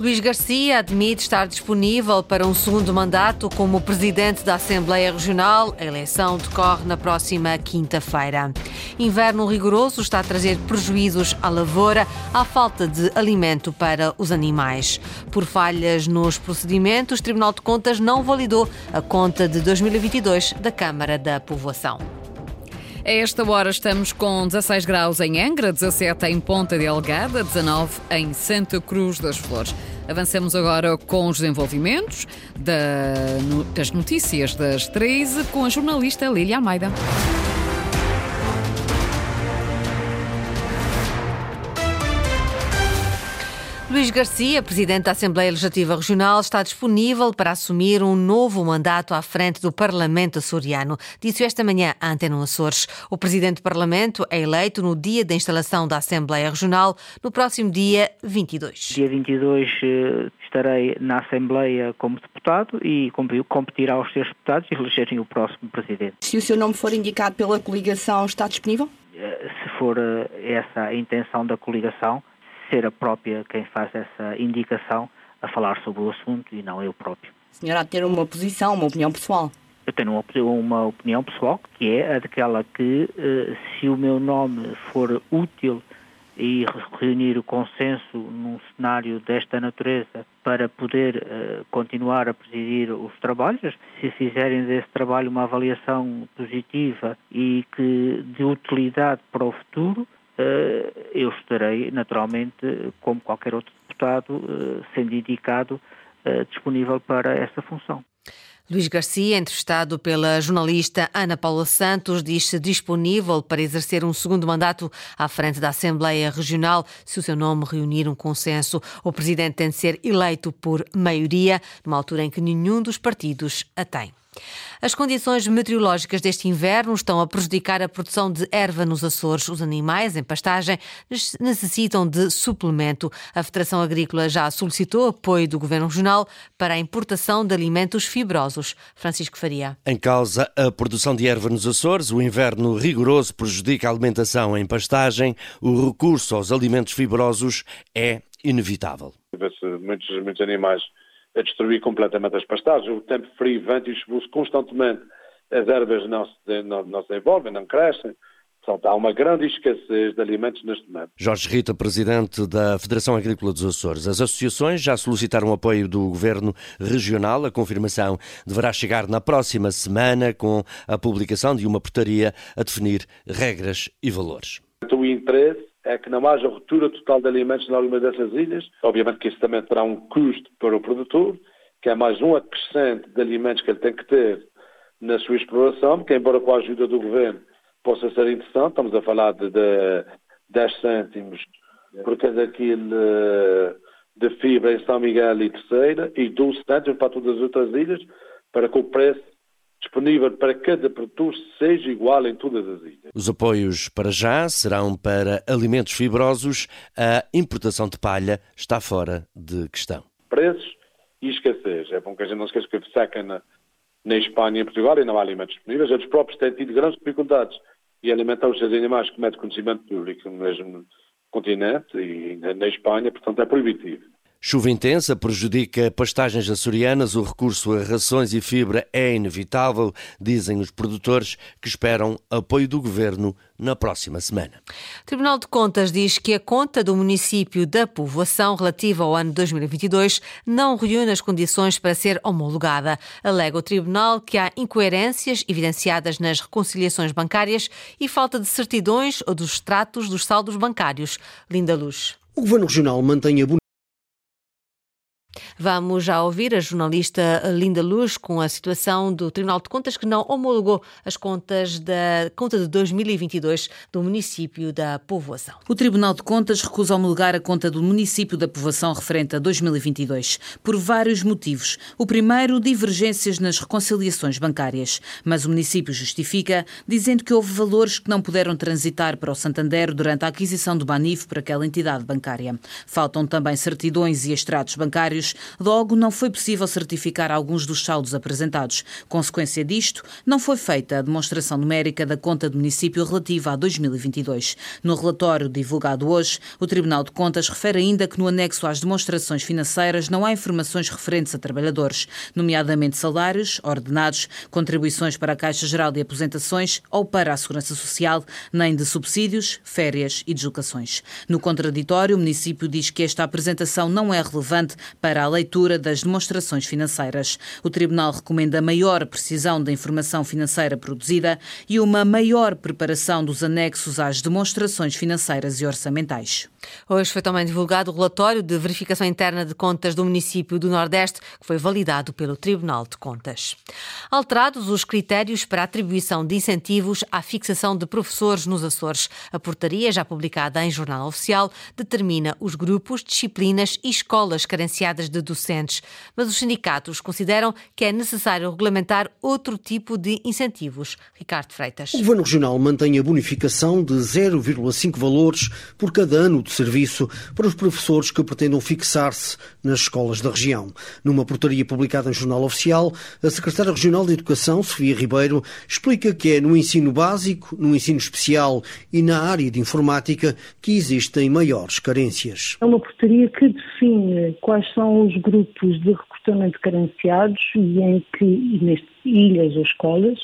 Luís Garcia admite estar disponível para um segundo mandato como presidente da Assembleia Regional. A eleição decorre na próxima quinta-feira. Inverno rigoroso está a trazer prejuízos à lavoura, à falta de alimento para os animais. Por falhas nos procedimentos, o Tribunal de Contas não validou a conta de 2022 da Câmara da Povoação. A esta hora estamos com 16 graus em Angra, 17 em Ponta Delgada, 19 em Santa Cruz das Flores. Avançamos agora com os desenvolvimentos das notícias das 13 com a jornalista Lília Almeida. Luís Garcia, presidente da Assembleia Legislativa Regional, está disponível para assumir um novo mandato à frente do Parlamento açoriano. Disse esta manhã à Antena Açores. O presidente do Parlamento é eleito no dia da instalação da Assembleia Regional, no próximo dia 22. Dia 22 eh, estarei na Assembleia como deputado e competirá aos seus deputados e elegerem o próximo presidente. Se o seu nome for indicado pela coligação, está disponível? Eh, se for eh, essa a intenção da coligação, ser a própria quem faz essa indicação a falar sobre o assunto e não eu próprio. A senhora de ter uma posição, uma opinião pessoal? Eu tenho uma, uma opinião pessoal que é a daquela que uh, se o meu nome for útil e reunir o consenso num cenário desta natureza para poder uh, continuar a presidir os trabalhos, se fizerem desse trabalho uma avaliação positiva e que de utilidade para o futuro, eh, eu estarei, naturalmente, como qualquer outro deputado, eh, sendo indicado, eh, disponível para essa função. Luís Garcia, entrevistado pela jornalista Ana Paula Santos, diz-se disponível para exercer um segundo mandato à frente da Assembleia Regional se o seu nome reunir um consenso. O presidente tem de ser eleito por maioria, numa altura em que nenhum dos partidos a tem. As condições meteorológicas deste inverno estão a prejudicar a produção de erva nos Açores. Os animais em pastagem necessitam de suplemento. A Federação Agrícola já solicitou apoio do Governo Regional para a importação de alimentos fibrosos. Francisco Faria. Em causa a produção de erva nos Açores, o inverno rigoroso prejudica a alimentação em pastagem. O recurso aos alimentos fibrosos é inevitável. Muitos, muitos animais a destruir completamente as pastagens. O tempo frio, vento e chuvoso constantemente, as ervas não se, não, não se desenvolvem, não crescem. Portanto, há uma grande escassez de alimentos neste momento. Jorge Rita, presidente da Federação Agrícola dos Açores. As associações já solicitaram apoio do Governo Regional. A confirmação deverá chegar na próxima semana com a publicação de uma portaria a definir regras e valores. O interesse é que não haja ruptura total de alimentos na alguma dessas ilhas. Obviamente que isso também terá um custo para o produtor, que é mais um acrescente de alimentos que ele tem que ter na sua exploração, que embora com a ajuda do governo possa ser interessante, estamos a falar de, de 10 cêntimos por cada quilo de fibra em São Miguel e Terceira e 12 cêntimos para todas as outras ilhas, para que o preço disponível para cada produtor seja igual em todas as ilhas. Os apoios para já serão para alimentos fibrosos. A importação de palha está fora de questão. Preços e escassez. É bom que a gente não esqueça que seca na, na Espanha e em Portugal e não há alimentos disponíveis. Eles próprios têm tido grandes dificuldades em alimentar os seus animais com método de conhecimento público no mesmo continente e na Espanha, portanto é proibitivo. Chuva intensa prejudica pastagens açorianas, o recurso a rações e fibra é inevitável, dizem os produtores, que esperam apoio do governo na próxima semana. O Tribunal de Contas diz que a conta do município da povoação relativa ao ano 2022 não reúne as condições para ser homologada. Alega o Tribunal que há incoerências evidenciadas nas reconciliações bancárias e falta de certidões ou dos extratos dos saldos bancários. Linda Luz. O Governo Regional mantém a Vamos já ouvir a jornalista Linda Luz com a situação do Tribunal de Contas que não homologou as contas da conta de 2022 do município da Povoação. O Tribunal de Contas recusa homologar a conta do município da Povoação referente a 2022 por vários motivos. O primeiro, divergências nas reconciliações bancárias, mas o município justifica dizendo que houve valores que não puderam transitar para o Santander durante a aquisição do Banif por aquela entidade bancária. Faltam também certidões e extratos bancários Logo, não foi possível certificar alguns dos saldos apresentados. Consequência disto, não foi feita a demonstração numérica da conta do município relativa a 2022. No relatório divulgado hoje, o Tribunal de Contas refere ainda que no anexo às demonstrações financeiras não há informações referentes a trabalhadores, nomeadamente salários, ordenados, contribuições para a Caixa Geral de Aposentações ou para a Segurança Social, nem de subsídios, férias e deslocações. No contraditório, o município diz que esta apresentação não é relevante para a leitura das demonstrações financeiras. O Tribunal recomenda maior precisão da informação financeira produzida e uma maior preparação dos anexos às demonstrações financeiras e orçamentais. Hoje foi também divulgado o relatório de verificação interna de contas do município do Nordeste, que foi validado pelo Tribunal de Contas. Alterados os critérios para atribuição de incentivos à fixação de professores nos Açores. A portaria, já publicada em Jornal Oficial, determina os grupos, disciplinas e escolas carenciadas de docentes. Mas os sindicatos consideram que é necessário regulamentar outro tipo de incentivos. Ricardo Freitas. O Governo Regional mantém a bonificação de 0,5 valores por cada ano de de serviço para os professores que pretendam fixar-se nas escolas da região. Numa portaria publicada em Jornal Oficial, a Secretária Regional de Educação, Sofia Ribeiro, explica que é no ensino básico, no ensino especial e na área de informática que existem maiores carências. É uma portaria que define quais são os grupos de recrutamento carenciados e em que, neste, ilhas ou escolas,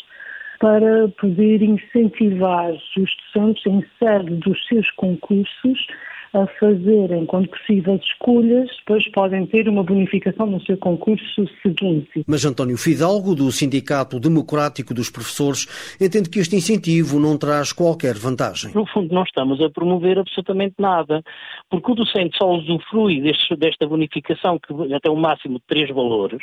para poder incentivar os docentes em sede dos seus concursos a fazerem, quando possível, escolhas, depois podem ter uma bonificação no seu concurso seguinte. Mas António Fidalgo, do Sindicato Democrático dos Professores, entende que este incentivo não traz qualquer vantagem. No fundo, não estamos a promover absolutamente nada, porque o docente só usufrui deste, desta bonificação, que até o máximo de três valores,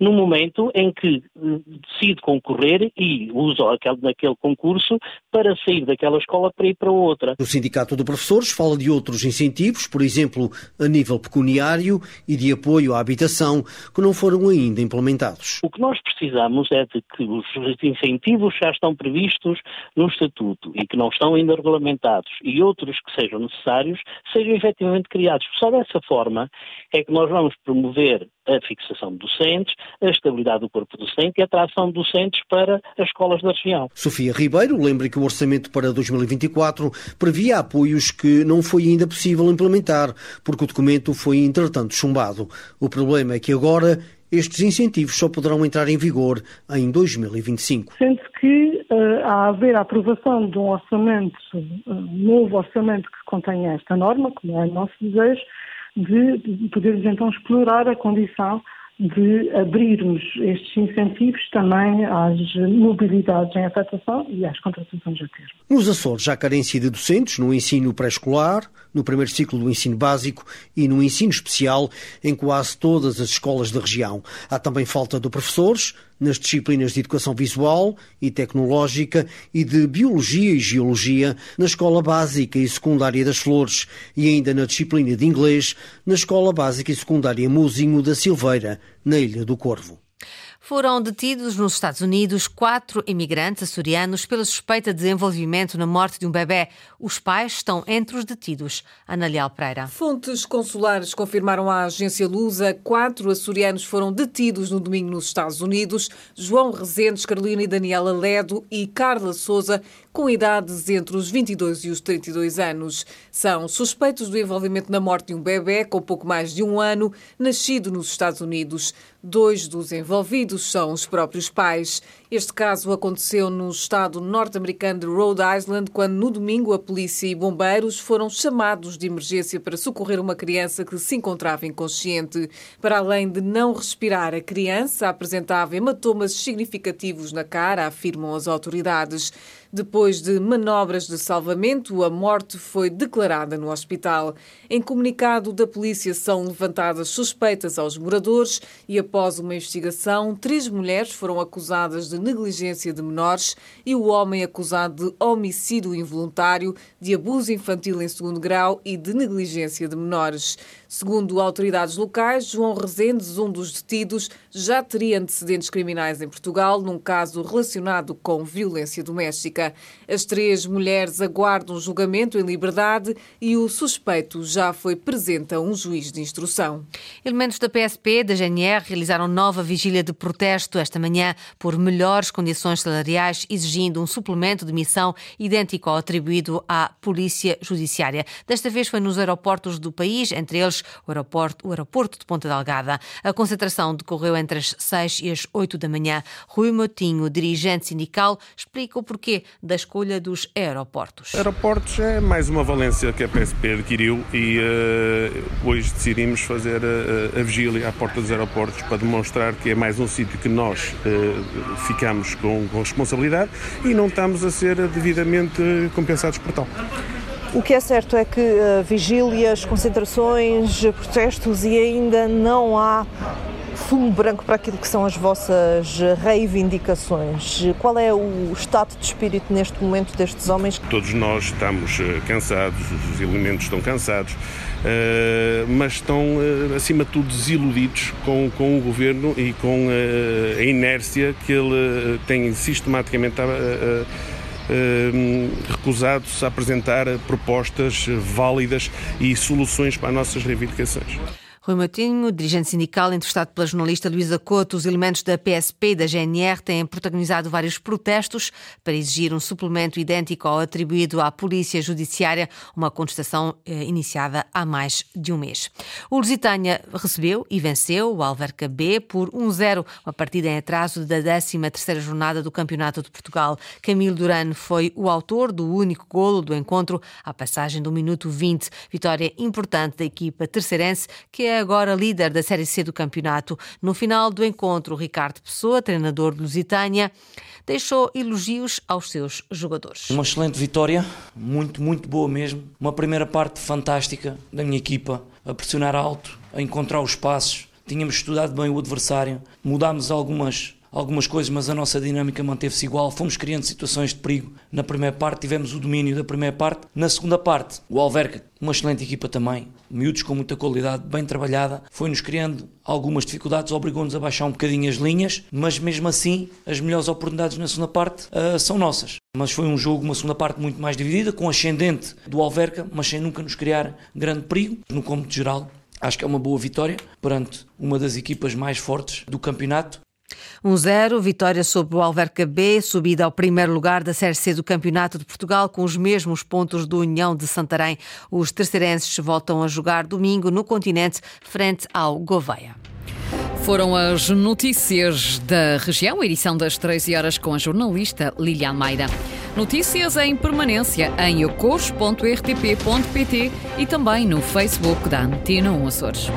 no momento em que eh, decide concorrer e usa aquele, naquele concurso para sair daquela escola para ir para outra. O Sindicato de Professores fala de outros incentivos, por exemplo, a nível pecuniário e de apoio à habitação, que não foram ainda implementados. O que nós precisamos é de que os incentivos já estão previstos no Estatuto e que não estão ainda regulamentados e outros que sejam necessários sejam efetivamente criados. Só dessa forma é que nós vamos promover a fixação de docentes, a estabilidade do corpo docente e a atração de docentes para as escolas da região. Sofia Ribeiro lembra que o orçamento para 2024 previa apoios que não foi ainda possível implementar, porque o documento foi entretanto chumbado. O problema é que agora estes incentivos só poderão entrar em vigor em 2025. Sendo que uh, a haver a aprovação de um orçamento, um novo orçamento que contenha esta norma, como é o nosso desejo, de podermos então explorar a condição de abrirmos estes incentivos também às mobilidades em afetação e às contratações a termo. Nos Açores, há carência de docentes no ensino pré-escolar, no primeiro ciclo do ensino básico e no ensino especial em quase todas as escolas da região. Há também falta de professores nas disciplinas de educação visual e tecnológica e de biologia e geologia na escola básica e secundária das Flores e ainda na disciplina de inglês na escola básica e secundária Muzinho da Silveira, na Ilha do Corvo. Foram detidos nos Estados Unidos quatro imigrantes açorianos pela suspeita de envolvimento na morte de um bebê. Os pais estão entre os detidos. Ana Leal Pereira. Fontes consulares confirmaram à agência Lusa quatro açorianos foram detidos no domingo nos Estados Unidos. João Rezendes, Carolina e Daniela Ledo e Carla Souza, com idades entre os 22 e os 32 anos. São suspeitos do envolvimento na morte de um bebê com pouco mais de um ano, nascido nos Estados Unidos. Dois dos envolvidos são os próprios pais. Este caso aconteceu no estado norte-americano de Rhode Island, quando no domingo a polícia e bombeiros foram chamados de emergência para socorrer uma criança que se encontrava inconsciente. Para além de não respirar, a criança apresentava hematomas significativos na cara, afirmam as autoridades. Depois de manobras de salvamento, a morte foi declarada no hospital. Em comunicado da polícia são levantadas suspeitas aos moradores e após uma investigação, três mulheres foram acusadas de negligência de menores e o homem acusado de homicídio involuntário, de abuso infantil em segundo grau e de negligência de menores. Segundo autoridades locais, João Rezendes, um dos detidos, já teria antecedentes criminais em Portugal num caso relacionado com violência doméstica. As três mulheres aguardam julgamento em liberdade e o suspeito já foi presente a um juiz de instrução. Elementos da PSP da GNR realizaram nova vigília de protesto esta manhã por melhores condições salariais, exigindo um suplemento de missão idêntico ao atribuído à Polícia Judiciária. Desta vez foi nos aeroportos do país, entre eles o aeroporto, o aeroporto de Ponta Delgada. A concentração decorreu entre as 6 e as 8 da manhã. Rui Motinho, dirigente sindical, explica o porquê da escolha dos aeroportos. Aeroportos é mais uma valência que a PSP adquiriu e uh, hoje decidimos fazer a, a, vigília à porta dos aeroportos para demonstrar que é mais um sítio que nós uh, ficamos com, com responsabilidade e não estamos a ser devidamente compensados por tal. O que é certo é que uh, vigílias, concentrações, protestos e ainda não há fumo branco para aquilo que são as vossas reivindicações. Qual é o estado de espírito neste momento destes homens? Todos nós estamos eh, cansados, os elementos estão cansados, eh, mas estão, acima de tudo, desiludidos com, com o governo e com a inércia que ele tem sistematicamente a Ehm, recusado-se a apresentar propostas válidas e soluções para as nossas reivindicações. Rui Matinho, dirigente sindical, entrevistado pela jornalista Luísa Couto, os elementos da PSP e da GNR têm protagonizado vários protestos para exigir um suplemento idêntico ao atribuído à Polícia Judiciária, uma contestação eh, iniciada há mais de um mês. O Lusitânia recebeu e venceu o Alverca B por 1-0, uma partida em atraso da 13ª jornada do Campeonato de Portugal. Camilo Durano foi o autor do único golo do encontro à passagem do minuto 20. Vitória importante da equipa terceirense, que é agora líder da Série C do campeonato. No final do encontro, Ricardo Pessoa, treinador de Lusitânia, deixou elogios aos seus jogadores. Uma excelente vitória, muito, muito boa mesmo. Uma primeira parte fantástica da minha equipa, a pressionar alto, a encontrar os passos. Tínhamos estudado bem o adversário, mudámos algumas algumas coisas, mas a nossa dinâmica manteve-se igual. Fomos criando situações de perigo. Na primeira parte tivemos o domínio da primeira parte. Na segunda parte, o Alverca, uma excelente equipa também, miúdos com muita qualidade, bem trabalhada, foi-nos criando algumas dificuldades, obrigou-nos a baixar um bocadinho as linhas, mas mesmo assim as melhores oportunidades na segunda parte uh, são nossas. Mas foi um jogo, uma segunda parte muito mais dividida, com ascendente do Alverca, mas sem nunca nos criar grande perigo. No cômputo geral, acho que é uma boa vitória perante uma das equipas mais fortes do campeonato 1-0, vitória sobre o Alverca B, subida ao primeiro lugar da Série C do Campeonato de Portugal com os mesmos pontos do União de Santarém. Os terceirenses voltam a jogar domingo no continente, frente ao Gouveia. Foram as notícias da região, edição das 13 horas com a jornalista Lilia Almeida. Notícias em permanência em ocores.rtp.pt e também no Facebook da Antena 1 Açores.